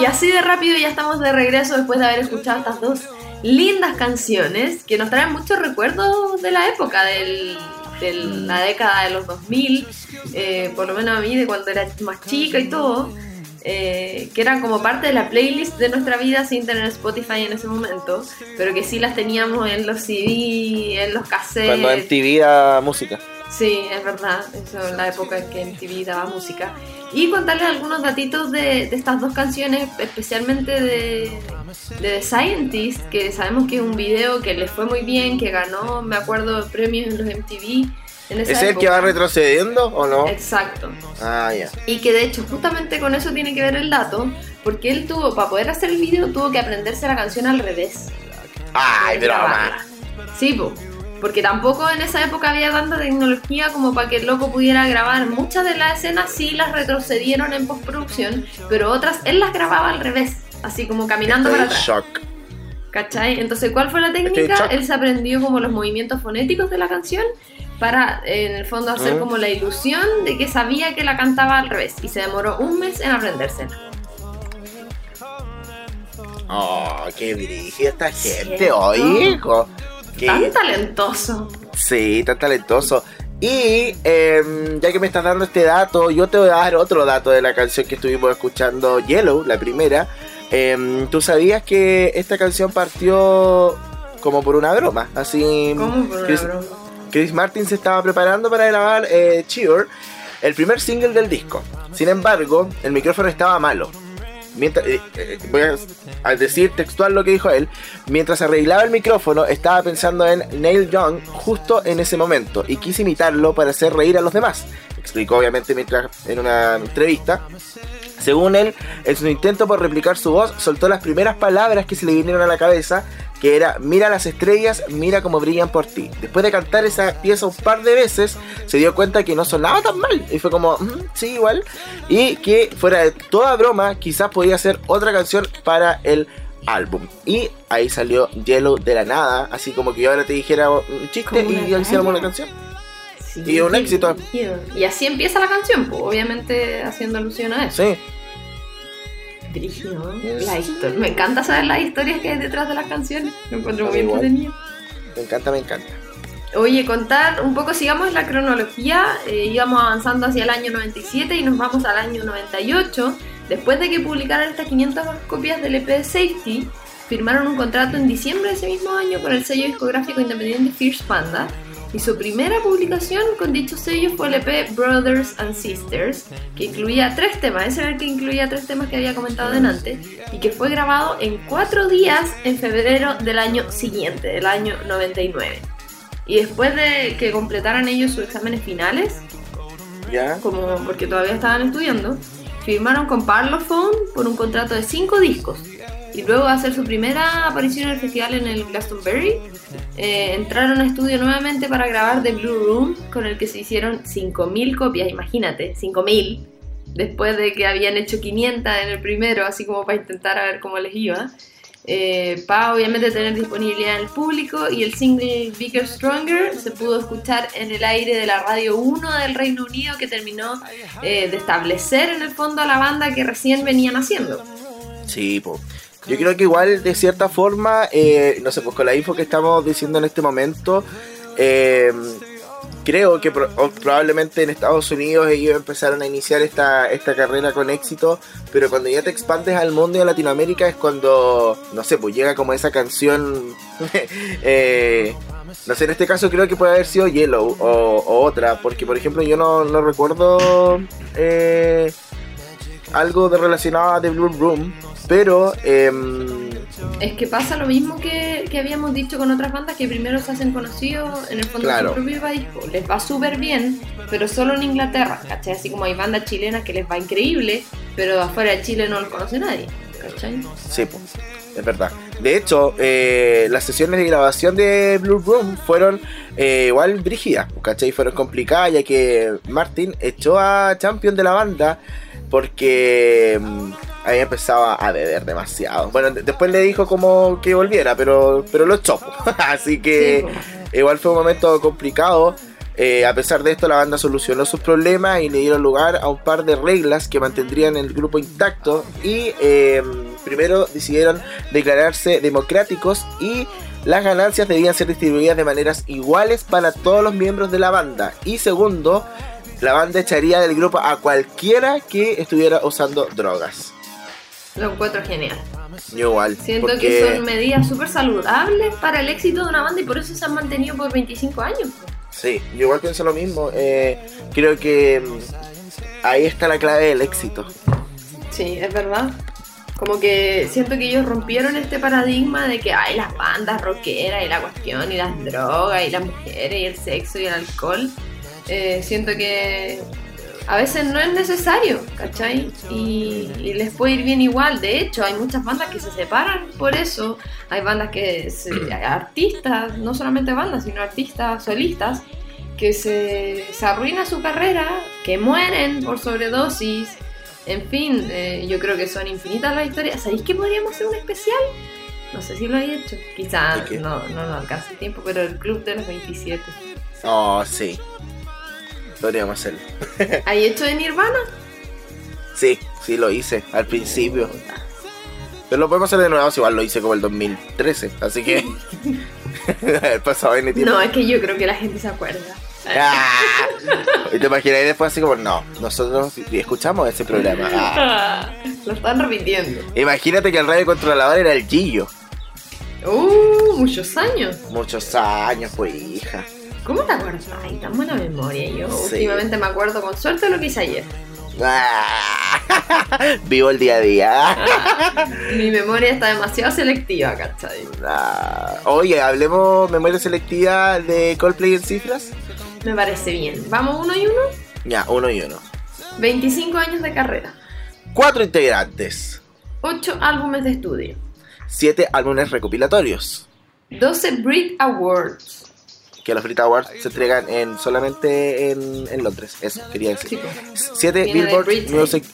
Y así de rápido ya estamos de regreso después de haber escuchado estas dos lindas canciones que nos traen muchos recuerdos de la época, de la década de los 2000, eh, por lo menos a mí de cuando era más chica y todo. Eh, que eran como parte de la playlist de nuestra vida sin tener Spotify en ese momento, pero que sí las teníamos en los CD, en los cassettes. Cuando MTV da música. Sí, es verdad, eso es la época en que MTV daba música. Y contarles algunos datitos de, estas dos canciones, especialmente de, de, The Scientist, que sabemos que es un video que les fue muy bien, que ganó, me acuerdo, premios en los MTV ¿Es el que va retrocediendo o no? Exacto. Ah, ya. Y que de hecho, justamente con eso tiene que ver el dato, porque él tuvo, para poder hacer el video, tuvo que aprenderse la canción al revés. ¡Ay, broma! Sí, porque tampoco en esa época había tanta tecnología como para que el loco pudiera grabar. Muchas de las escenas sí las retrocedieron en postproducción, pero otras él las grababa al revés, así como caminando para atrás. Shock. ¿Cachai? Entonces, ¿cuál fue la técnica? Él se aprendió como los movimientos fonéticos de la canción para en el fondo hacer como la ilusión de que sabía que la cantaba al revés y se demoró un mes en aprendérsela. Oh, qué dirige esta gente hoy, hijo. Tan talentoso. Sí, tan talentoso. Y em, ya que me estás dando este dato, yo te voy a dar otro dato de la canción que estuvimos escuchando, Yellow, la primera. Em, ¿Tú sabías que esta canción partió como por una broma? Así. ¿Cómo por una broma? Chris Martin se estaba preparando para grabar eh, Cheer, el primer single del disco. Sin embargo, el micrófono estaba malo. Mientras, eh, eh, voy a, decir textual lo que dijo él. Mientras arreglaba el micrófono, estaba pensando en Neil Young justo en ese momento y quise imitarlo para hacer reír a los demás. Explicó obviamente mientras en una entrevista. Según él, en su intento por replicar su voz, soltó las primeras palabras que se le vinieron a la cabeza, que era mira las estrellas, mira cómo brillan por ti. Después de cantar esa pieza un par de veces, se dio cuenta que no sonaba tan mal. Y fue como, mm, sí, igual. Y que fuera de toda broma, quizás podía ser otra canción para el álbum. Y ahí salió Yellow de la nada, así como que yo ahora te dijera un chiste y hiciéramos una canción. Y un éxito. Y así empieza la canción, pues, obviamente haciendo alusión a eso. Sí. Me encanta saber las historias que hay detrás de las canciones. Me encuentro muy entretenido. Me encanta, me encanta. Oye, contar un poco, sigamos la cronología. Eh, íbamos avanzando hacia el año 97 y nos vamos al año 98. Después de que publicaran estas 500 copias del EP de Safety, firmaron un contrato en diciembre de ese mismo año con el sello discográfico independiente Fierce Panda y su primera publicación con dicho sello fue el EP Brothers and Sisters, que incluía tres temas, ese era el que incluía tres temas que había comentado delante, y que fue grabado en cuatro días en febrero del año siguiente, del año 99. Y después de que completaran ellos sus exámenes finales, ¿Ya? como porque todavía estaban estudiando, firmaron con Parlophone por un contrato de cinco discos y luego de hacer su primera aparición en el festival en el Glastonbury, eh, entraron a estudio nuevamente para grabar The Blue Room, con el que se hicieron 5.000 copias, imagínate, 5.000, después de que habían hecho 500 en el primero, así como para intentar a ver cómo les iba. Eh, para obviamente tener disponibilidad en público y el single Bigger Stronger se pudo escuchar en el aire de la radio 1 del Reino Unido que terminó eh, de establecer en el fondo a la banda que recién venían haciendo. Sí, pues yo creo que igual, de cierta forma, eh, no sé, pues con la info que estamos diciendo en este momento, eh, creo que probablemente en Estados Unidos ellos empezaron a iniciar esta, esta carrera con éxito, pero cuando ya te expandes al mundo y a Latinoamérica es cuando, no sé, pues llega como esa canción, eh, no sé, en este caso creo que puede haber sido Yellow o, otra, porque por ejemplo yo no, no recuerdo algo de relacionado a The Blue Room. Pero... Em, es que pasa lo mismo que, habíamos dicho con otras bandas que primero se hacen conocidos en el fondo de su propio país. Les va súper bien, pero solo en Inglaterra, ¿cachai? Así como hay bandas chilenas que les va increíble, pero afuera de Chile no los conoce nadie, ¿cachai? Sí, pues, es verdad. De hecho, eh, las sesiones de grabación de Blue Room fueron eh, igual brígidas, ¿cachai? Fueron complicadas ya que Martin echó a Champion de la banda porque em, había empezado a beber demasiado. Bueno, después le dijo como que volviera, pero, pero lo echó. Así que igual fue un momento complicado. Eh, a pesar de esto, la banda solucionó sus problemas y le dieron lugar a un par de reglas que mantendrían el grupo intacto. Y eh, primero decidieron declararse democráticos y las ganancias debían ser distribuidas de maneras iguales para todos los miembros de la banda. Y segundo, la banda echaría del grupo a cualquiera que estuviera usando drogas. Lo encuentro genial. Yo igual. Siento porque- que son medidas súper saludables para el éxito de una banda y por eso se han mantenido por 25 años. Sí, yo igual pienso lo mismo. Eh, creo que mm, ahí está la clave del éxito. Sí, es verdad. Como que siento que ellos rompieron este paradigma de que hay las bandas rockeras y la cuestión y las drogas y las mujeres y el sexo y el alcohol. Eh, siento que a veces no es necesario, ¿cachai? Y, y les puede ir bien igual. De hecho, hay muchas bandas que se separan por eso. Hay bandas que, se- hay artistas, no solamente bandas, sino artistas solistas, que se, se arruina su carrera, que mueren por sobredosis. En fin, eh, yo creo que son infinitas las historias. ¿Sabéis que podríamos hacer un especial? No sé si lo he hecho. Quizás ¿De qué? no, no nos alcanza el tiempo, pero el Club de los 27. Oh, sí. Podríamos hacerlo. ¿Hay hecho de Nirvana? Sí, sí lo hice al principio. Pero lo podemos hacer de nuevo, si igual lo hice como el 2013. Así que. el pasado en tiempo. No, es que yo creo que la gente se acuerda. Ah. Y te imaginas y después así como, no, nosotros escuchamos ese programa. Ah. Lo están repitiendo. Imagínate que el radio controlador era el Gillo. Uh, muchos años. Muchos años, pues hija. ¿Cómo te acuerdas? Ay, tan buena memoria. Yo Sí. últimamente me acuerdo con suerte de lo que hice ayer. Vivo el día a día. Mi memoria está demasiado selectiva, ¿cachai? Ah. Oye, hablemos memoria selectiva de Coldplay en cifras. Me parece bien. ¿Vamos uno y uno? Ya, uno y uno. 25 años de carrera. Cuatro integrantes. 8 álbumes de estudio. Siete álbumes recopilatorios. 12 Brit Awards. Que los Brit Awards se entregan en, solamente en, en Londres. Eso quería decir. Sí, pues. Siete Viene de Billboard Britain. Music.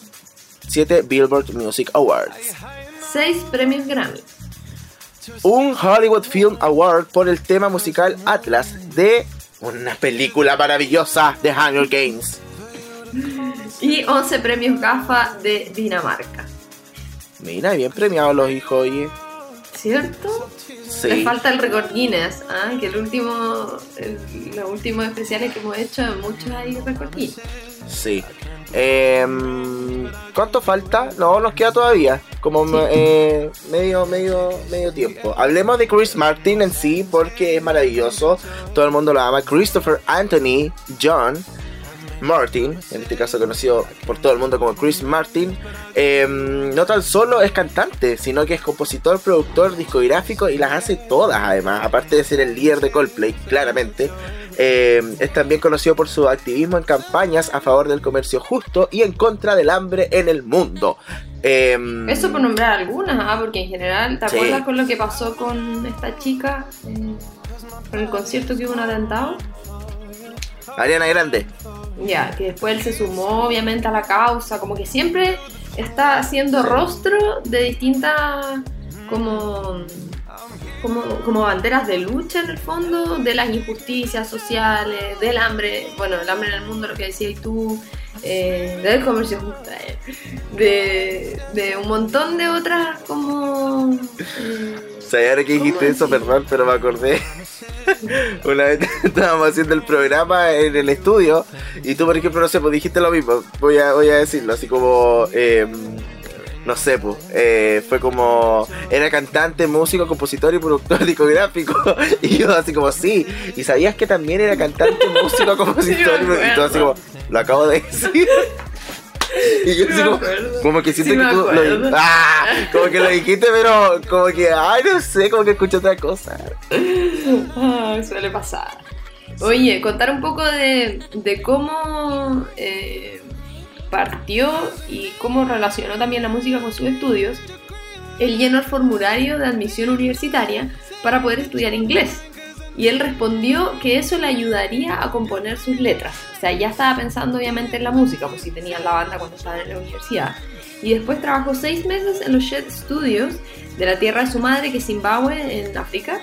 Siete Billboard Music Awards. 6 premios Grammy. Un Hollywood Film Award por el tema musical Atlas de una película maravillosa de Hunger Games. Y 11 premios GAFA de Dinamarca. Mira, bien premiados los hijos, oye. ¿Cierto? Le Sí. falta el récord Guinness, ¿ah? que el último, el- los últimos especiales que hemos hecho, muchos hay récord Guinness. Sí. Em, ¿Cuánto falta? No, nos queda todavía. Como eh, medio, medio, medio tiempo. Hablemos de Chris Martin en sí, porque es maravilloso. Todo el mundo lo ama. Christopher Anthony John Martin, en este caso conocido por todo el mundo como Chris Martin, em, no tan solo es cantante, sino que es compositor, productor, discográfico y las hace todas además, aparte de ser el líder de Coldplay, claramente. Em, es también conocido por su activismo en campañas a favor del comercio justo y en contra del hambre en el mundo. Em, Eso por nombrar algunas, ¿ah? porque en general, ¿te Sí. acuerdas con lo que pasó con esta chica? con el concierto que hubo un atentado. Ariana Grande. Ya, que después él se sumó obviamente a la causa, como que siempre está haciendo rostro de distintas como, como, como banderas de lucha en el fondo, de las injusticias sociales, del hambre, bueno, el hambre en el mundo, lo que decías tú, eh, del comercio justo, eh, de, de un montón de otras como... eh, O sea, ahora que dijiste ¿Cómo eso, perdón, pero me acordé. Una vez estábamos haciendo el programa en el estudio y tú, por ejemplo, no sé, pues dijiste lo mismo. Voy a, voy a decirlo, así como. eh, no sé, pues. eh, fue como. Era cantante, músico, compositor y productor discográfico. Y yo, así como, sí. Y sabías que también era cantante, músico, compositor y y tú, así como, lo acabo de decir. Y yo Sí, así como, que siento Sí, que tú lo. ¡Ah! como que lo dijiste, pero como que, ay, no sé, como que escuché otra cosa. Ah, suele pasar. Oye, contar un poco de, de cómo eh, partió y cómo relacionó también la música con sus estudios. Él llenó el formulario de admisión universitaria para poder estudiar inglés. Y él respondió que eso le ayudaría a componer sus letras. O sea, ya estaba pensando obviamente en la música, pues si tenía la banda cuando estaba en la universidad. Y después trabajó seis meses en los Shed Studios de la tierra de su madre, que es Zimbabue, en África.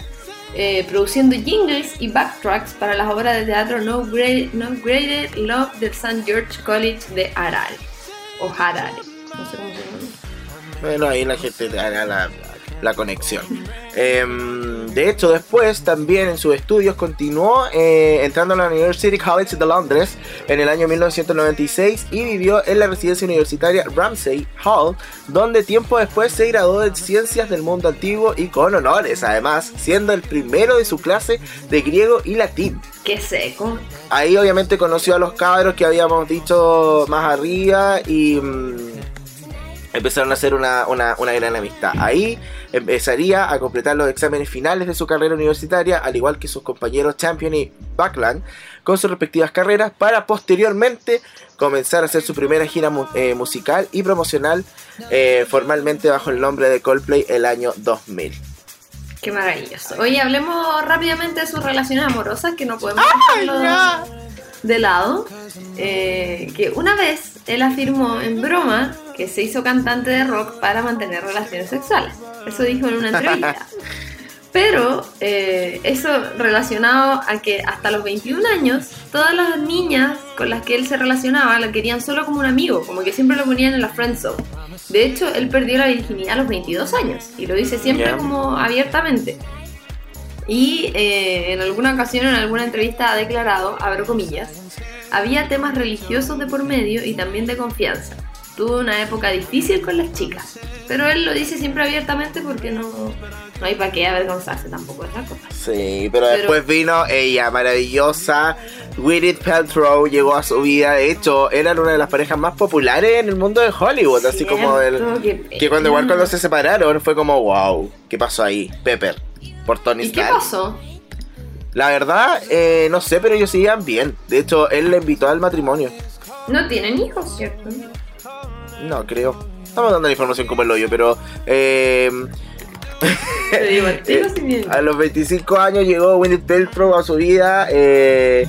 eh, produciendo jingles y backtracks para las obras de teatro No, Great, no Graded Love del St. George College de Harare. O Harare, no sé cómo se llama. Bueno, ahí la gente te hará la, la conexión. Em, de hecho, después también en sus estudios continuó eh, entrando a la University College de Londres en el año 1996 y vivió en la residencia universitaria Ramsay Hall, donde tiempo después se graduó de Ciencias del Mundo Antiguo y con honores, además, siendo el primero de su clase de griego y latín. Qué seco. Ahí obviamente conoció a los cabros que habíamos dicho más arriba y mm, empezaron a hacer una, una- una gran amistad. Ahí empezaría a completar los exámenes finales de su carrera universitaria, al igual que sus compañeros Champion y Backland, con sus respectivas carreras, para posteriormente comenzar a hacer su primera gira mu- eh, musical y promocional eh, formalmente bajo el nombre de Coldplay el año 2000. Qué maravilloso. Oye, hablemos rápidamente de sus relaciones amorosas, que no podemos dejarlo de lado. Eh, que una vez él afirmó en broma que se hizo cantante de rock para mantener relaciones sexuales. Eso dijo en una entrevista. Pero eh, eso relacionado a que hasta los 21 años, todas las niñas con las que él se relacionaba lo querían solo como un amigo, como que siempre lo ponían en la friend zone. De hecho, él perdió la virginidad a los 22 años y lo dice siempre como abiertamente. Y eh, en alguna ocasión, en alguna entrevista, ha declarado, abro comillas, había temas religiosos de por medio y también de confianza. Tuve una época difícil con las chicas, pero él lo dice siempre abiertamente porque no, no hay para qué avergonzarse tampoco de esas cosas. Sí, pero, Pero- después vino ella, maravillosa. Gwyneth Paltrow llegó a su vida. De hecho, eran una de las parejas más populares en el mundo de Hollywood. así como el. Cierto, qué Que cuando igual cuando se separaron fue como, wow, ¿qué pasó ahí? Pepper. Por Tony ¿Y qué pasó? La verdad, eh, no sé, pero ellos seguían bien. De hecho, él le invitó al matrimonio. No tienen hijos, ¿cierto? No, creo. Estamos dando la información como el hoyo, pero. Eh. A los 25 años llegó Gwyneth Paltrow a su vida. eh,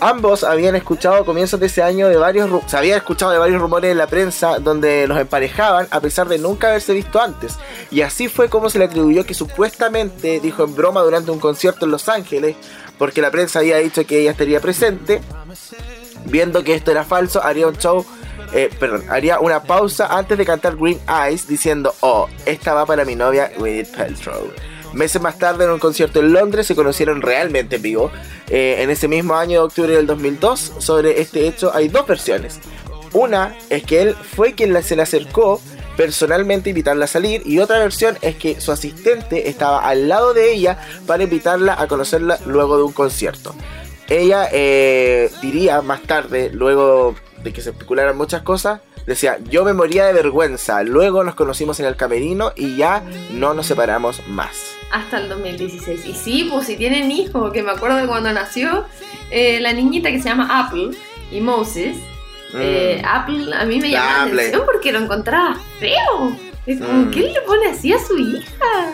ambos habían escuchado a comienzos de ese año de varios se había escuchado de varios rumores en la prensa donde los emparejaban a pesar de nunca haberse visto antes. Y así fue como se le atribuyó que supuestamente dijo en broma durante un concierto en Los Ángeles, porque la prensa había dicho que ella estaría presente. Viendo que esto era falso, haría un show, eh, perdón, haría una pausa antes de cantar Green Eyes diciendo, oh, esta va para mi novia Gwyneth Paltrow. Meses más tarde, en un concierto en Londres, se conocieron realmente en vivo. Eh, en ese mismo año de octubre del 2002, sobre este hecho hay dos versiones. Una es que él fue quien se le acercó personalmente a invitarla a salir y otra versión es que su asistente estaba al lado de ella para invitarla a conocerla luego de un concierto. Ella eh, diría más tarde, luego de que se especularan muchas cosas, decía, yo me moría de vergüenza, luego nos conocimos en el camerino y ya no nos separamos más. Hasta el 2016. Y sí, pues si tienen hijos, que me acuerdo de cuando nació eh, la niñita que se llama Apple y Moses. eh, Mm. Apple a mí me llama la atención porque lo encontraba feo. Es como, Mm. ¿qué le pone así a su hija?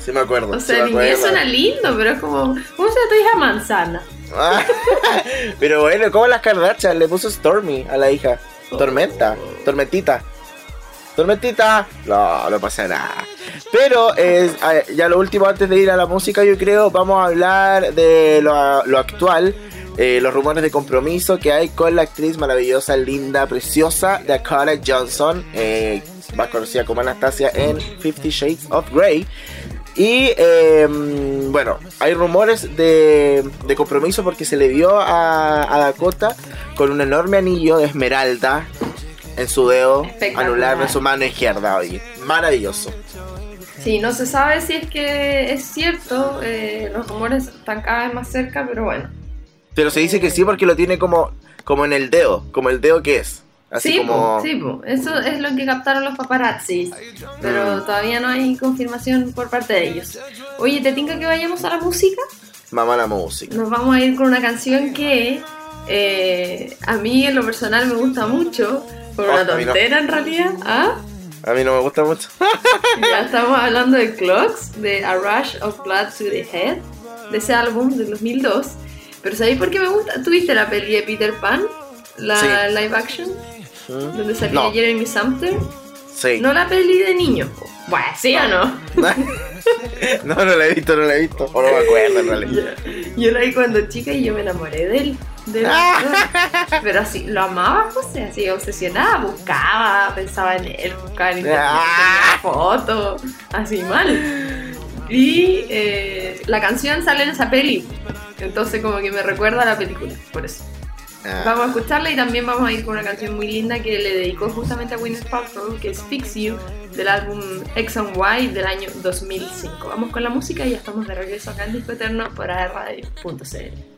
Sí me acuerdo. O sí sea, me inglés acuerdo. suena lindo, pero es como, ¿cómo se llama tu hija manzana? Ah, Pero bueno, como las Kardashian le puso Stormy a la hija. Tormenta, tormentita. Tormentita. No, no pasa nada. Pero eh, ya lo último antes de ir a la música, yo creo, vamos a hablar de lo, lo actual. eh, los rumores de compromiso que hay con la actriz maravillosa, linda, preciosa Dakota Johnson, eh, más conocida como Anastasia en Fifty Shades of Grey. Y eh, bueno, hay rumores de, de compromiso porque se le vio a, a Dakota con un enorme anillo de esmeralda en su dedo anular de su mano izquierda. Oye, maravilloso. Sí, no se sabe si es que es cierto, eh, los rumores están cada vez más cerca, pero bueno. Pero se dice que sí porque lo tiene como, como en el dedo, como el dedo que es. Así sí, como. sí, eso es lo que captaron los paparazzis, pero todavía no hay confirmación por parte de ellos. Oye, ¿te tinca que vayamos a la música? Mamá la música. Nos vamos a ir con una canción que eh, a mí en lo personal me gusta mucho, por Oh, una a mí no. tontera en realidad. ¿Ah? A mí no me gusta mucho. Ya estamos hablando de Clocks, de A Rush of Blood to the Head, de ese álbum del 2002. Pero ¿sabéis por qué me gusta? ¿Tuviste la peli de Peter Pan? La Sí. live action, ¿Mm? donde salía No. Jeremy Sumter. Sí. No la peli de niños. po. Bueno, ¿sí o no? no, no la he visto, no la he visto. O no me acuerdo, en realidad. Yo la vi cuando chica y yo me enamoré de él. de él. Pero así, lo amaba José, así obsesionada, buscaba, pensaba en él, buscaba en internet, Ah. fotos, así mal. Y eh, la canción sale en esa peli, entonces como que me recuerda a la película, por eso. Ah. Vamos a escucharla y también vamos a ir con una canción muy linda que le dedicó justamente a Gwyneth Paltrow, que es Fix You, del álbum X and Y del año 2005. Vamos con la música y ya estamos de regreso acá en Disco Eterno por radio.cl.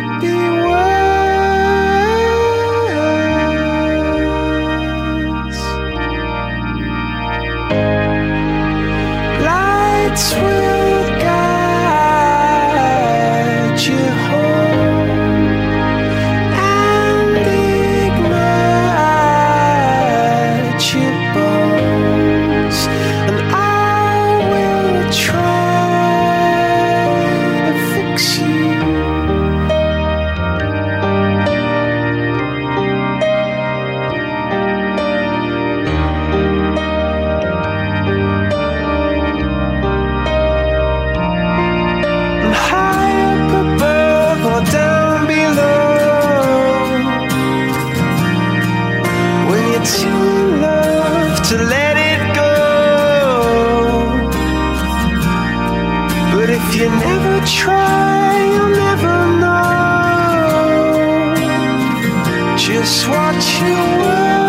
just what you were.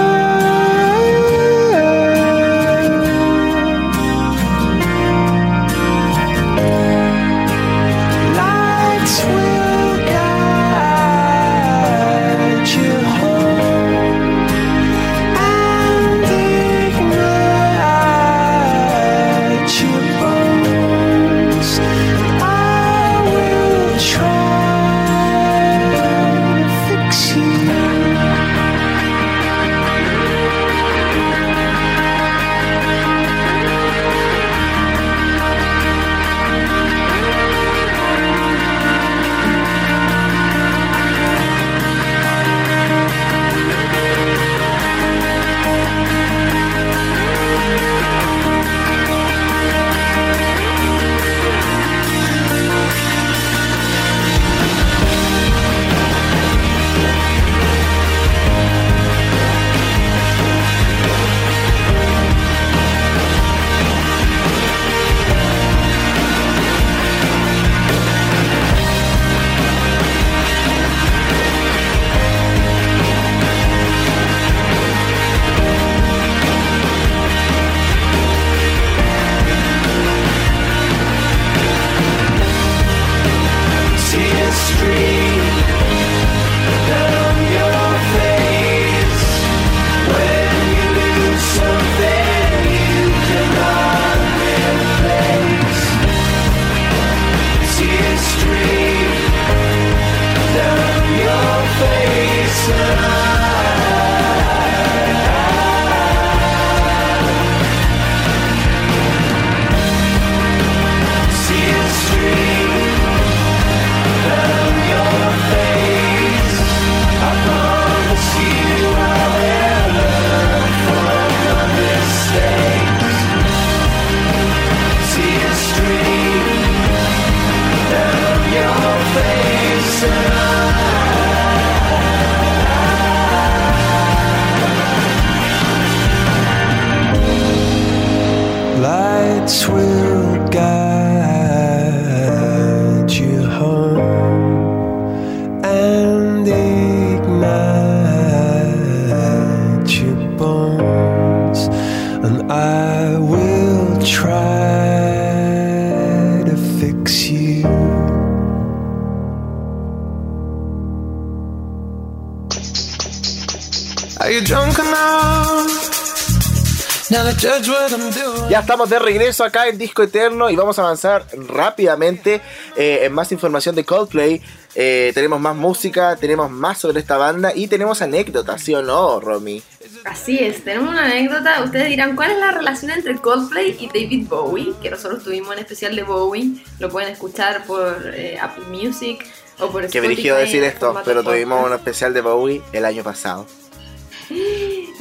de regreso acá en Disco Eterno y vamos a avanzar rápidamente eh, en más información de Coldplay. Eh, tenemos más música, tenemos más sobre esta banda y tenemos anécdotas, ¿sí o no, Romy? Así es, tenemos una anécdota. Ustedes dirán, ¿cuál es la relación entre Coldplay y David Bowie? Que nosotros tuvimos en especial de Bowie. Lo pueden escuchar por eh, Apple Music o por Spotify. Que me decir esto, pero tuvimos un especial de Bowie el año pasado.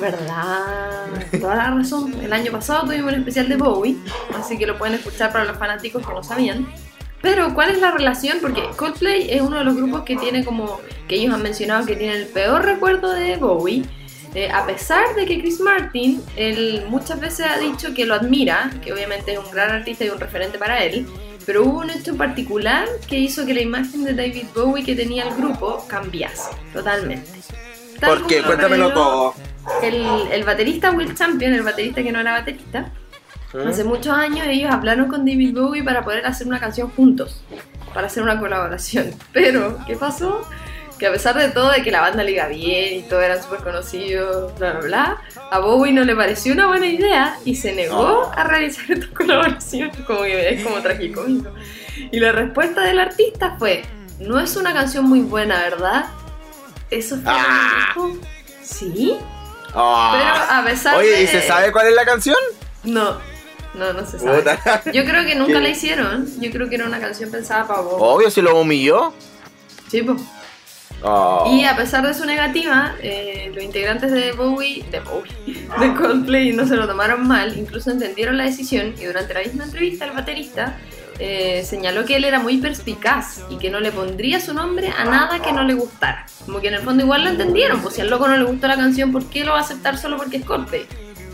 ¿Verdad? Toda la razón. El año pasado tuvimos un especial de Bowie, así que lo pueden escuchar para los fanáticos que no sabían. Pero, ¿cuál es la relación? Porque Coldplay es uno de los grupos que tiene como, que ellos han mencionado que tiene el peor recuerdo de Bowie. Eh, a pesar de que Chris Martin, él muchas veces ha dicho que lo admira, que obviamente es un gran artista y un referente para él, pero hubo un hecho en particular que hizo que la imagen de David Bowie que tenía el grupo cambiase totalmente. Tal ¿Por qué? Cuéntamelo todo. El, el baterista Will Champion, el baterista que no era baterista, ¿Mm? hace muchos años ellos hablaron con David Bowie para poder hacer una canción juntos, para hacer una colaboración. Pero, ¿qué pasó? Que a pesar de todo, de que la banda le iba bien y todos eran súper conocidos, bla, bla, bla, a Bowie no le pareció una buena idea y se negó a realizar esta colaboración, como que es como tragicómico. Y la respuesta del artista fue, no es una canción muy buena, ¿verdad? Eso fue Ah. lo que dijo. ¿Sí? Ah. Pero a pesar Oye, de... ¿y se sabe cuál es la canción? No, no, no se sabe. Puta. Yo creo que nunca ¿Qué? la hicieron. Yo creo que era una canción pensada para vos. Obvio, si lo humilló. Sí. Oh. Y a pesar de su negativa, eh, los integrantes de Bowie, de Bowie, de Coldplay no se lo tomaron mal, incluso entendieron la decisión y durante la misma entrevista el baterista eh, señaló que él era muy perspicaz y que no le pondría su nombre a nada que no le gustara. Como que en el fondo igual lo entendieron, pues si al loco no le gustó la canción, ¿por qué lo va a aceptar solo porque es Coldplay?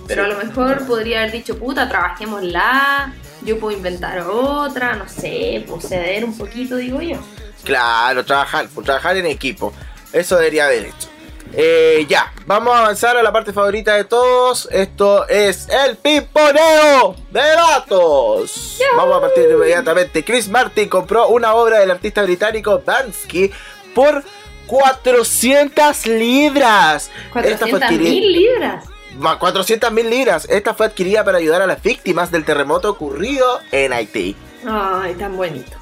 Pero a lo mejor podría haber dicho, puta, trabajémosla, yo puedo inventar otra, no sé, pues ceder un poquito, digo yo. Claro, trabajar, trabajar en equipo. Eso debería haber hecho. Eh, ya, vamos a avanzar a la parte favorita de todos. Esto es el piponeo de datos. Vamos a partir inmediatamente. Chris Martin compró una obra del artista británico Bansky por 400 libras. Esta fue 400 adquirida- mil libras. 400 mil libras. Esta fue adquirida para ayudar a las víctimas del terremoto ocurrido en Haití. Ay, tan bonito.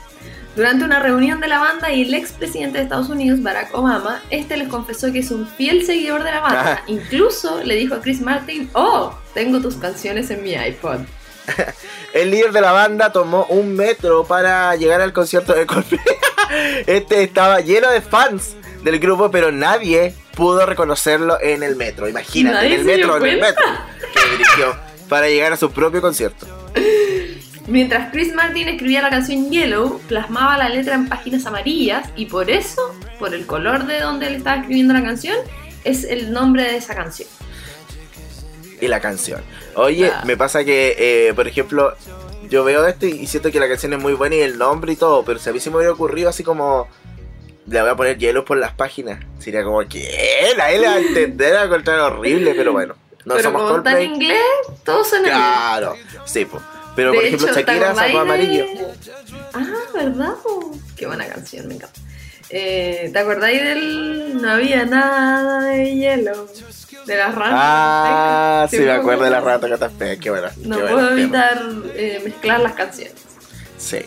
Durante una reunión de la banda y el expresidente de Estados Unidos, Barack Obama, este les confesó que es un fiel seguidor de la banda. Ah. Incluso le dijo a Chris Martin, oh, tengo tus canciones en mi iPod. El líder de la banda tomó un metro para llegar al concierto de Coldplay. Este estaba lleno de fans del grupo, pero nadie pudo reconocerlo en el metro. Imagínate, en el metro, en el metro que dirigió para llegar a su propio concierto. Mientras Chris Martin escribía la canción Yellow, plasmaba la letra en páginas amarillas y por eso, por el color de donde él estaba escribiendo la canción, es el nombre de esa canción. Y la canción. Oye, Ah. me pasa que, eh, por ejemplo, yo veo esto y siento que la canción es muy buena y el nombre y todo, pero si a mí se me hubiera ocurrido así como. Le voy a poner hielo por las páginas. Sería como que nadie le va a entender, va a encontrar horrible, pero bueno. No Pero somos como está en inglés, en inglés. Claro, sí, po. Pero De por ejemplo, hecho, ¿te Shakira sacó amarillo. Ah, ¿verdad? po? Qué buena canción, me encanta. Eh, ¿Te acordáis del No había nada de hielo? De las ratas. Ah, sí, me acuerdo de la acuerdo. rata que está fea, qué buena. No qué puedo buena evitar eh, mezclar las canciones. Sí.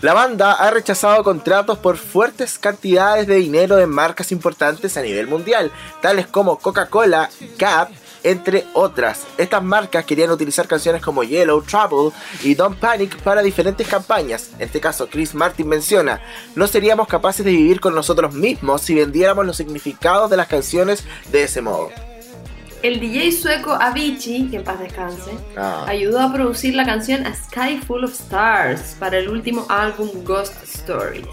La banda ha rechazado contratos por fuertes cantidades de dinero de marcas importantes a nivel mundial, tales como Coca-Cola, Gap, entre otras. Estas marcas querían utilizar canciones como Yellow, Trouble y Don't Panic para diferentes campañas. En este caso, Chris Martin menciona, no seríamos capaces de vivir con nosotros mismos si vendiéramos los significados de las canciones de ese modo. El DJ sueco Avicii, que en paz descanse, Ah. ayudó a producir la canción A Sky Full of Stars para el último álbum Ghost Stories.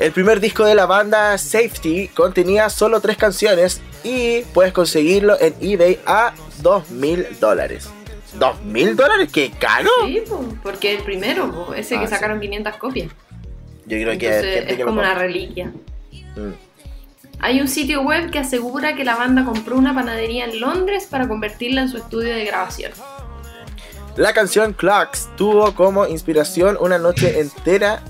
El primer disco de la banda Safety contenía solo tres canciones y puedes conseguirlo en eBay a 2.000 dólares. ¿2.000 dólares? ¡Qué caro! Sí, po, porque el primero, po, ese Ah, que sí. sacaron 500 copias. Yo creo que Entonces es que como una reliquia. Mm. Hay un sitio web que asegura que la banda compró una panadería en Londres para convertirla en su estudio de grabación. La canción Clocks tuvo como inspiración una noche entera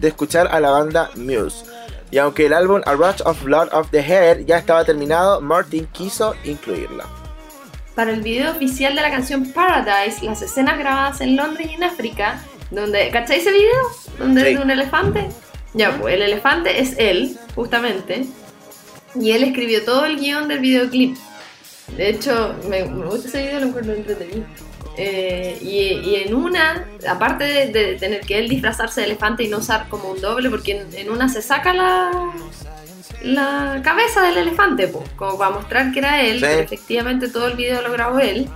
de escuchar a la banda Muse. Y aunque el álbum A Rush of Blood of the Hair ya estaba terminado, Martin quiso incluirla. Para el video oficial de la canción Paradise, las escenas grabadas en Londres y en África, donde, ¿cacháis ese video? Donde Sí. es de un elefante. Ya, pues el elefante es él, justamente, y él escribió todo el guion del videoclip. De hecho, me, me gusta ese video, lo encuentro entretenido. Eh, y, y en una, aparte de, de tener que él disfrazarse de elefante y no usar como un doble, porque en, en una se saca la, la cabeza del elefante, po, como para mostrar que era él, Sí. pero efectivamente todo el video lo grabó él,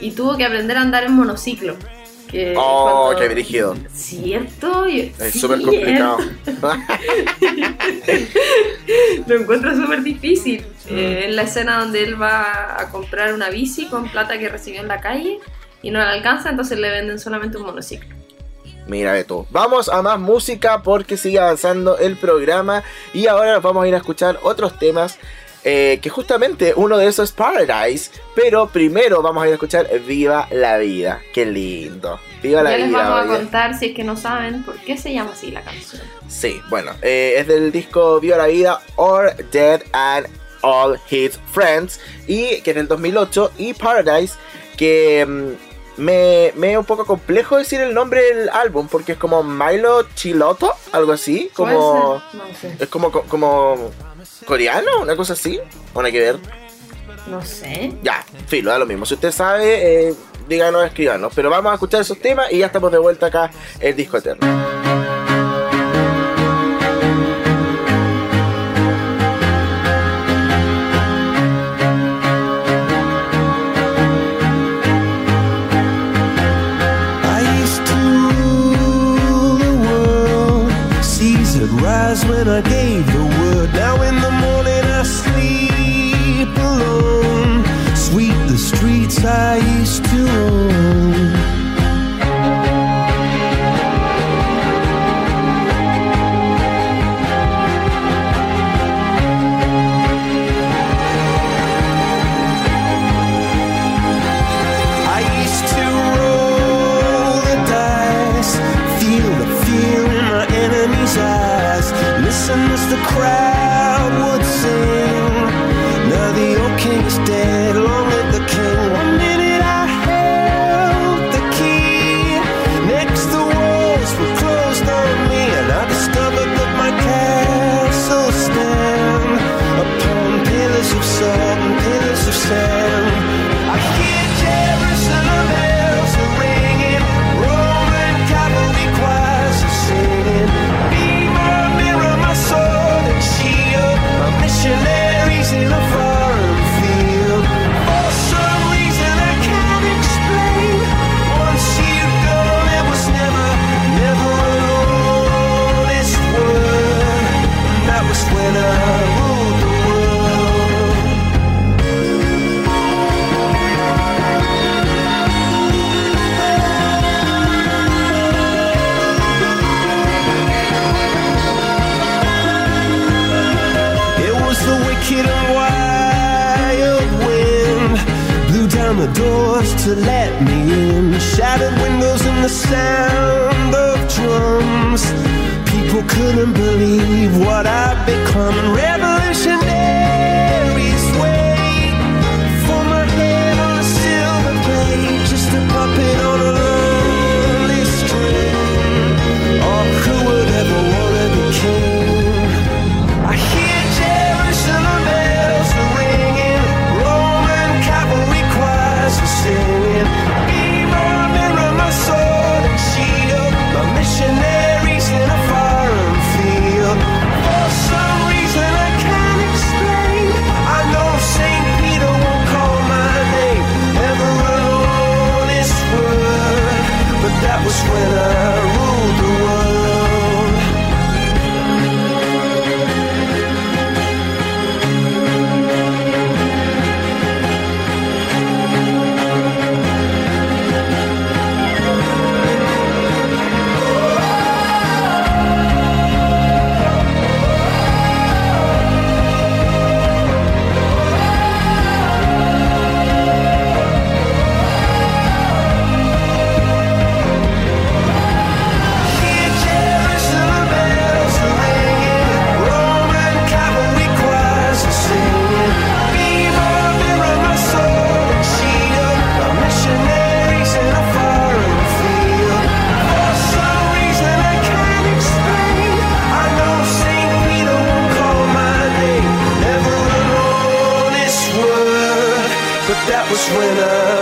y tuvo que aprender a andar en monociclo. Que Oh, cuando- qué brígido. Cierto, Es súper complicado. Lo encuentro súper difícil. Mm. Eh, en la escena donde él va a comprar una bici con plata que recibió en la calle y no le alcanza, entonces le venden solamente un monociclo. Mira de tú. Vamos a más música porque sigue avanzando el programa y ahora nos vamos a ir a escuchar otros temas. eh, que justamente uno de esos es Paradise, pero primero vamos a ir a escuchar Viva la Vida. Qué lindo. Viva la ya les Vida. vamos a contar, si es que no saben, por qué se llama así la canción. Sí, bueno, eh, es del disco Viva la Vida, Or Dead and All His Friends, y que es del 2008, y Paradise, que mm, me, me es un poco complejo decir el nombre del álbum, porque es como Milo Chiloto, algo así, como... No sé. Es como, co- como coreano, una cosa así, nada que ver. No sé. Ya, filo, da lo mismo. Si usted sabe, eh, díganos, escríbanos. Pero vamos a escuchar esos temas y ya estamos de vuelta acá en Disco Eterno. The doors to let me in. Shattered windows and the sound of drums. People couldn't believe what I've become. Revolutionaries wait for my head on a silver plate, just a puppet on a lonely string. Oh, who would ever wanna winner.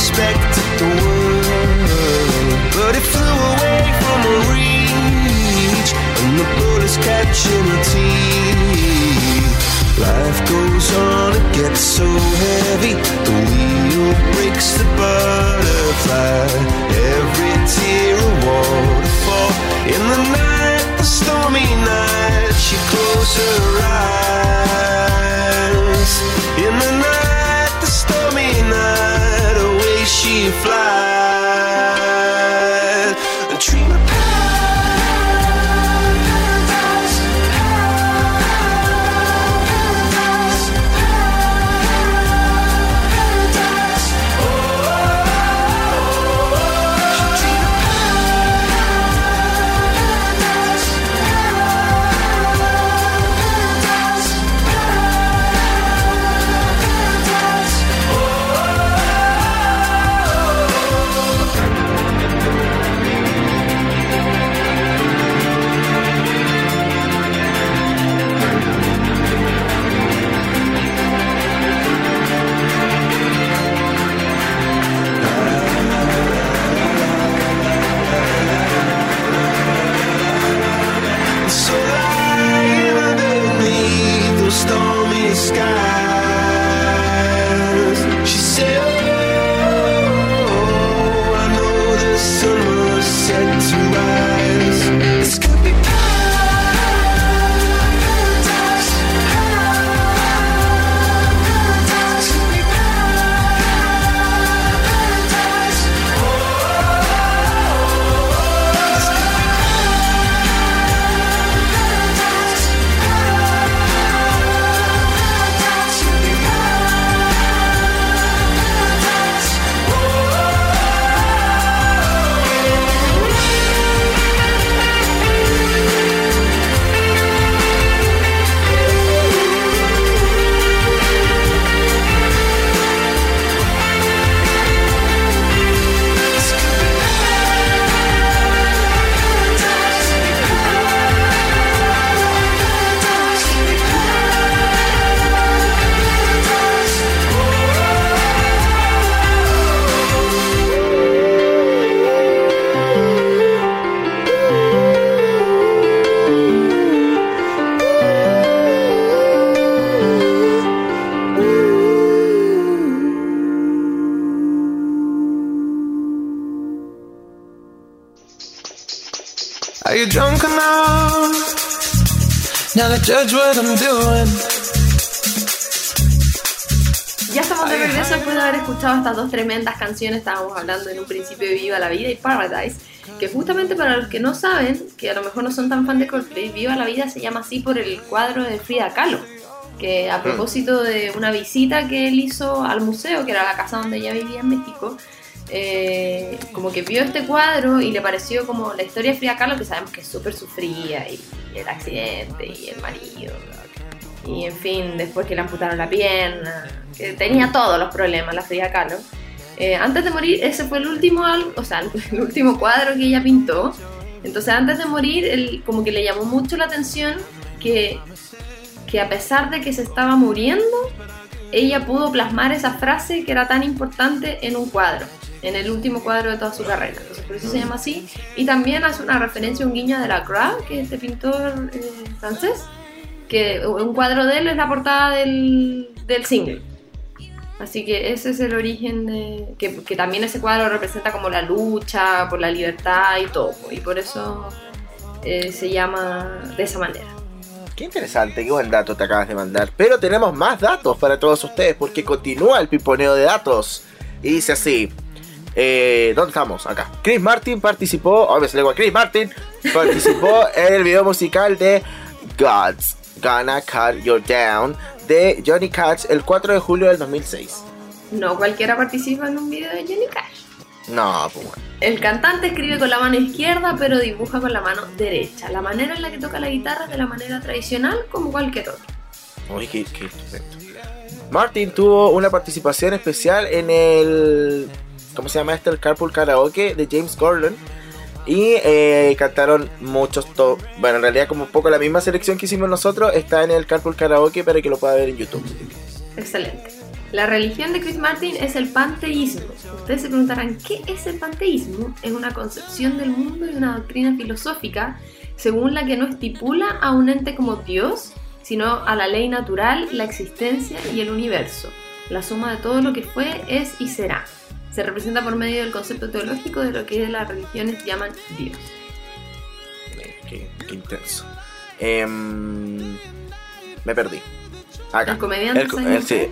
respected the world, but it flew away from a reach, and the bullets catching her teeth. Life goes on, it gets so heavy. The wheel breaks the butterfly. Every tear a waterfall. In the night, the stormy night, she closed her eyes. fly. Ya estamos de regreso después de haber escuchado estas dos tremendas canciones. Estábamos hablando en un principio de Viva la Vida y Paradise, que justamente para los que no saben, que a lo mejor no son tan fan de Coldplay, Viva la Vida se llama así por el cuadro de Frida Kahlo, que a mm. propósito de una visita que él hizo al museo, que era la casa donde ella vivía en México, eh, como que vio este cuadro y le pareció como la historia de Frida Kahlo, que sabemos que es súper sufrida y el accidente, y el marido, y en fin, después que le amputaron la pierna, que tenía todos los problemas la Frida Kahlo. Eh, antes de morir, ese fue el último, o sea, el último cuadro que ella pintó. Entonces, antes de morir, él como que le llamó mucho la atención que, que a pesar de que se estaba muriendo, ella pudo plasmar esa frase que era tan importante en un cuadro, en el último cuadro de toda su carrera. Entonces, por eso se llama así. Y también hace una referencia, un guiño de Lacroix, que es este pintor eh, francés, que un cuadro de él es la portada del, del single. Así que ese es el origen de... Que, que también ese cuadro representa como la lucha por la libertad y todo. Y por eso eh, se llama de esa manera. Qué interesante, qué buen dato te acabas de mandar. Pero tenemos más datos para todos ustedes porque continúa el piponeo de datos. Y dice así. Eh, ¿Dónde estamos? Acá. Chris Martin participó, oh, me salió igual, Chris Martin participó en el video musical de God's Gonna Cut You Down de Johnny Cash el 4 de julio del 2006. No cualquiera participa en un video de Johnny Cash. No, pues bueno. El cantante escribe con la mano izquierda pero dibuja con la mano derecha. La manera en la que toca la guitarra es de la manera tradicional como cualquier otro. Uy, qué, qué estupendo. Martin tuvo una participación especial en el. ¿Cómo se llama este? El Carpool Karaoke de James Gordon. Y eh, cantaron muchos. to- Bueno, en realidad, como un poco la misma selección que hicimos nosotros, está en el Carpool Karaoke para que lo pueda ver en YouTube. Excelente. La religión de Chris Martin es el panteísmo. Ustedes se preguntarán, ¿qué es el panteísmo? Es una concepción del mundo y una doctrina filosófica según la que no estipula a un ente como Dios, sino a la ley natural, la existencia y el universo. La suma de todo lo que fue, es y será. Se representa por medio del concepto teológico de lo que las religiones llaman Dios. Eh, Qué, qué intenso. Em, me perdí. Acá. El comediante El co- Simon eh, sí. Pegg.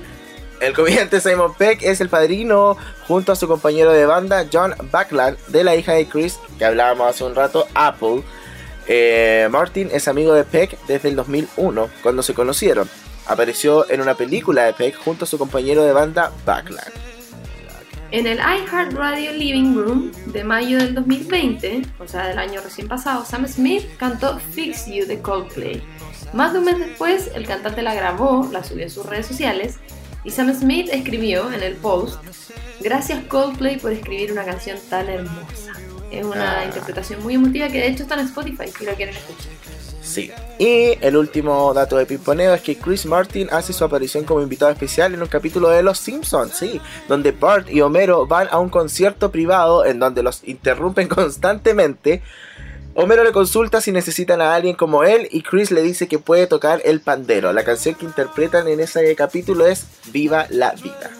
El comediante Simon Peck es el padrino junto a su compañero de banda John Backland de la hija de Chris que hablábamos hace un rato, Apple. Eh, Martin es amigo de Peck desde el 2001 cuando se conocieron. Apareció en una película de Peck junto a su compañero de banda Backland. En el iHeartRadio Living Room de mayo del 2020, o sea, del año recién pasado, Sam Smith cantó Fix You de Coldplay. Más de un mes después, el cantante la grabó, la subió a sus redes sociales, y Sam Smith escribió en el post, gracias Coldplay por escribir una canción tan hermosa. Es una Ah. interpretación muy emotiva que de hecho está en Spotify si lo quieren escuchar. Sí. Y el último dato de Pimponeo es que Chris Martin hace su aparición como invitado especial en un capítulo de Los Simpsons, sí, donde Bart y Homero van a un concierto privado en donde los interrumpen constantemente. Homero le consulta si necesitan a alguien como él y Chris le dice que puede tocar el pandero. La canción que interpretan en ese capítulo es Viva la vida.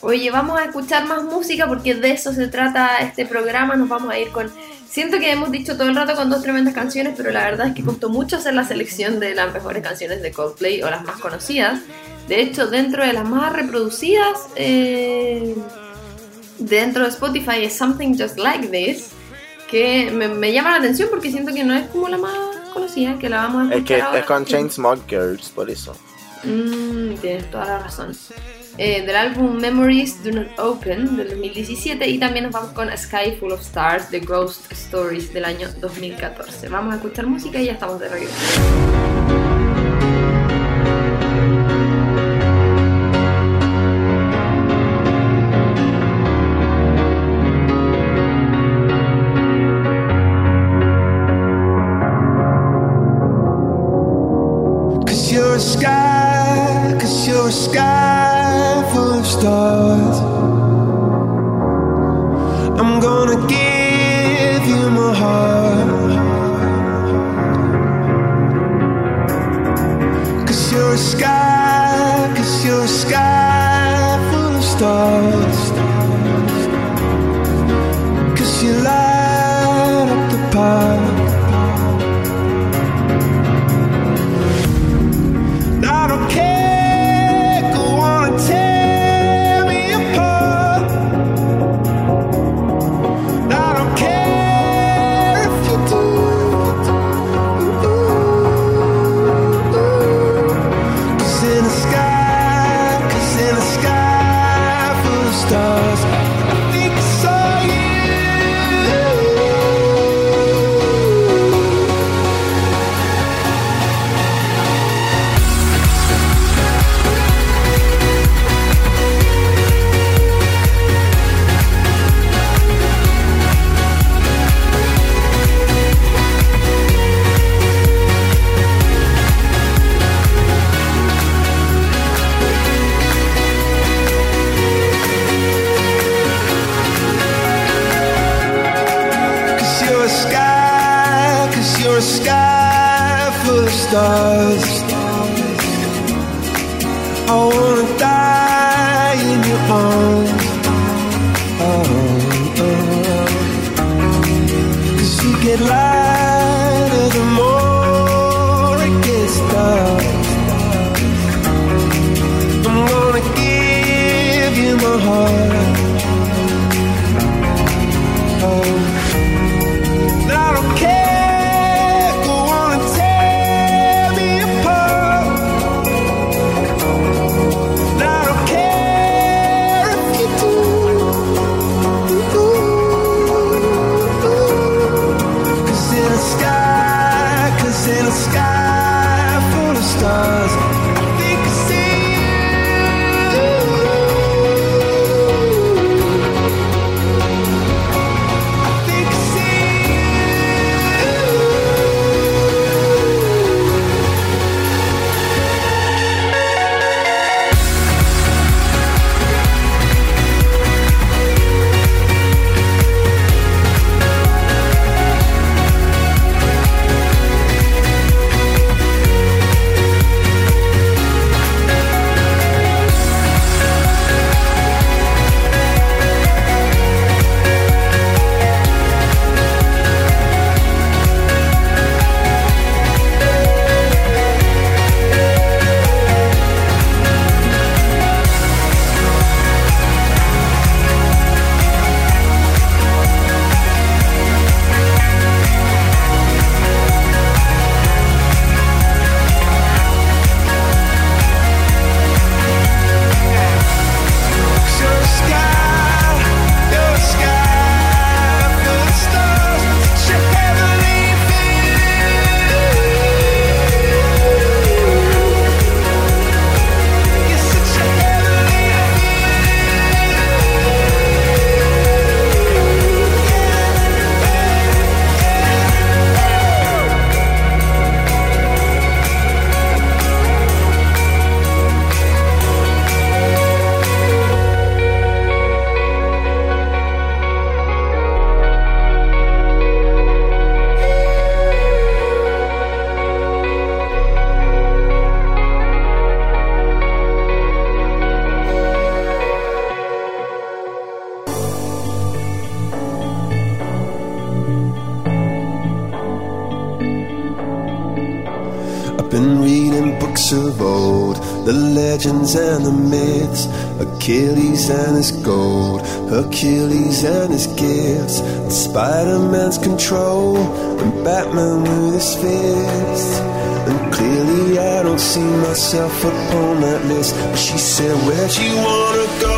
Oye, vamos a escuchar más música porque de eso se trata este programa. Nos vamos a ir con. Siento que hemos dicho todo el rato con dos tremendas canciones, pero la verdad es que costó mucho hacer la selección de las mejores canciones de Coldplay o las más conocidas. De hecho, dentro de las más reproducidas eh, dentro de Spotify es Something Just Like This, que me, me llama la atención porque siento que no es como la más conocida, que la vamos a escuchar Es que ahora. es con Chainsmokers, por eso. Mm, tienes toda la razón. Eh, del álbum Memories Do Not Open del 2017 y también nos vamos con Sky Full of Stars de Ghost Stories del año 2014. Vamos a escuchar música y ya estamos de regreso. Stars. Achilles and his gold, Hercules and his gifts, and Spider-Man's control, and Batman with his fists. And clearly I don't see myself upon that list. But she said, Where'd you wanna go?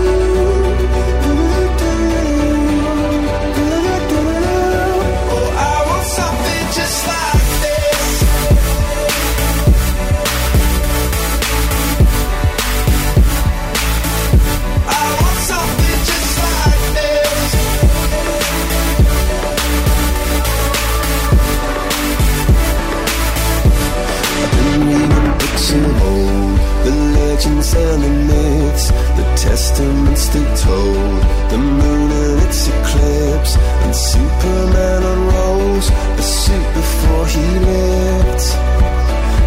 the myths, the testaments they told, the moon and its eclipse, and Superman unrolls. A suit before he lived.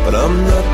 But I'm not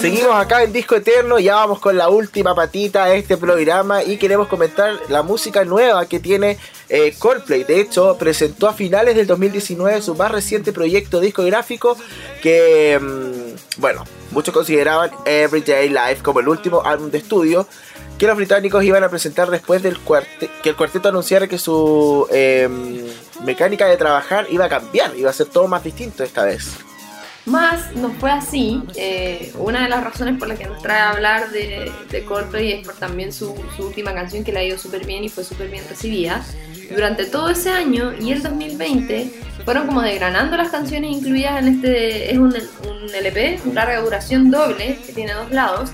Seguimos acá en Disco Eterno, ya vamos con la última patita de este programa y queremos comentar la música nueva que tiene eh, Coldplay. De hecho, presentó a finales del 2019 su más reciente proyecto discográfico que, mm, bueno, muchos consideraban Everyday Life como el último álbum de estudio que los británicos iban a presentar después del cuarte- que el cuarteto anunciara que su eh, mecánica de trabajar iba a cambiar, iba a ser todo más distinto esta vez. Más no fue así. eh, una de las razones por las que nos trae a hablar de, de Coldplay es por también su, su última canción que le ha ido súper bien y fue súper bien recibida. Durante todo ese año y el 2020 fueron como desgranando las canciones incluidas en este. Es un, un LP, un larga duración doble que tiene dos lados.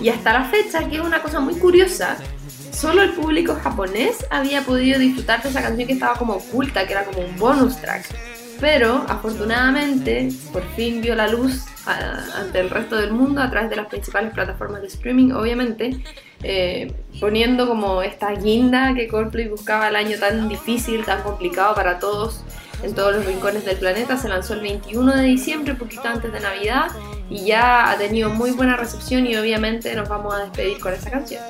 Y hasta la fecha, que es una cosa muy curiosa, solo el público japonés había podido disfrutar de esa canción que estaba como oculta, que era como un bonus track. Pero afortunadamente por fin vio la luz a- ante el resto del mundo a través de las principales plataformas de streaming, obviamente, eh, poniendo como esta guinda que Coldplay buscaba el año tan difícil, tan complicado para todos en todos los rincones del planeta. Se lanzó el 21 de diciembre, poquito antes de Navidad, y ya ha tenido muy buena recepción y obviamente nos vamos a despedir con esa canción.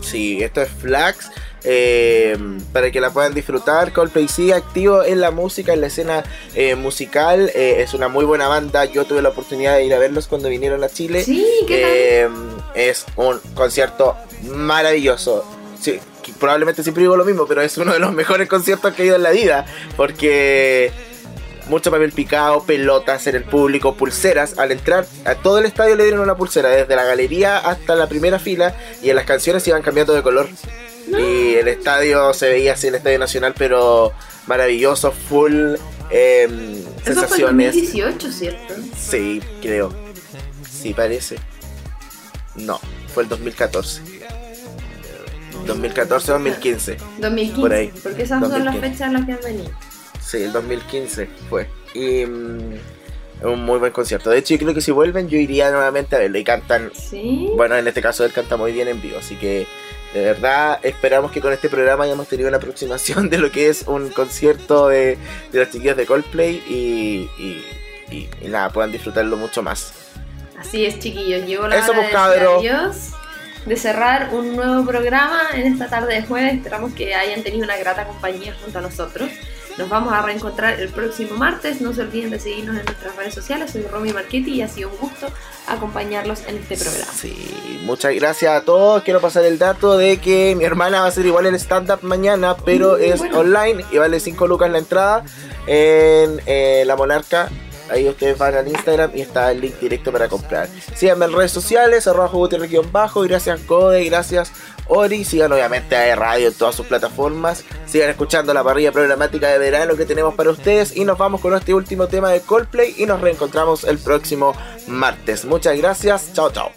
Sí, esto es Flax. Eh, para que la puedan disfrutar, Coldplay sigue activo en la música, en la escena eh, musical. eh, es una muy buena banda. Yo tuve la oportunidad de ir a verlos cuando vinieron a Chile. Sí, ¿qué tal? Eh, es un concierto maravilloso. Sí, probablemente siempre digo lo mismo, pero es uno de los mejores conciertos que he ido en la vida. Porque mucho papel picado, pelotas en el público, pulseras. Al entrar a todo el estadio le dieron una pulsera, desde la galería hasta la primera fila. Y en las canciones iban cambiando de color. Y el estadio se veía así, el estadio nacional, pero maravilloso, full em, Eso fue sensaciones. 2018, ¿cierto? Sí, creo. Sí, parece. No, fue el 2014. 2014-2015. 2015, Por ahí. porque esas son las 2015. fechas en las que han venido. Sí, el 2015 fue. Y mm, un muy buen concierto. De hecho, yo creo que si vuelven, yo iría nuevamente a verlo. Y cantan, Sí. bueno, en este caso él canta muy bien en vivo. Así que, de verdad, esperamos que con este programa hayamos tenido una aproximación de lo que es un concierto de, de los chiquillos de Coldplay. Y, y, y- y nada, puedan disfrutarlo mucho más. Así es, chiquillos. Llegó la Eso, hora pues, adiós, de cerrar un nuevo programa en esta tarde de jueves. Esperamos que hayan tenido una grata compañía junto a nosotros. Nos vamos a reencontrar el próximo martes. No se olviden de seguirnos en nuestras redes sociales. Soy Romy Marchetti y ha sido un gusto acompañarlos en este programa. Sí, muchas gracias a todos. Quiero pasar el dato de que mi hermana va a hacer igual el stand-up mañana, pero Mm, es bueno. online y vale 5 lucas la entrada en eh, La Monarca. Ahí ustedes van al Instagram y está el link directo para comprar. Síganme en redes sociales, arroba bajo y gracias Code, gracias Ori. Sigan obviamente a E Radio en todas sus plataformas. Sigan escuchando la parrilla programática de verano que tenemos para ustedes. Y nos vamos con este último tema de Coldplay y nos reencontramos el próximo martes. Muchas gracias. Chao, chao.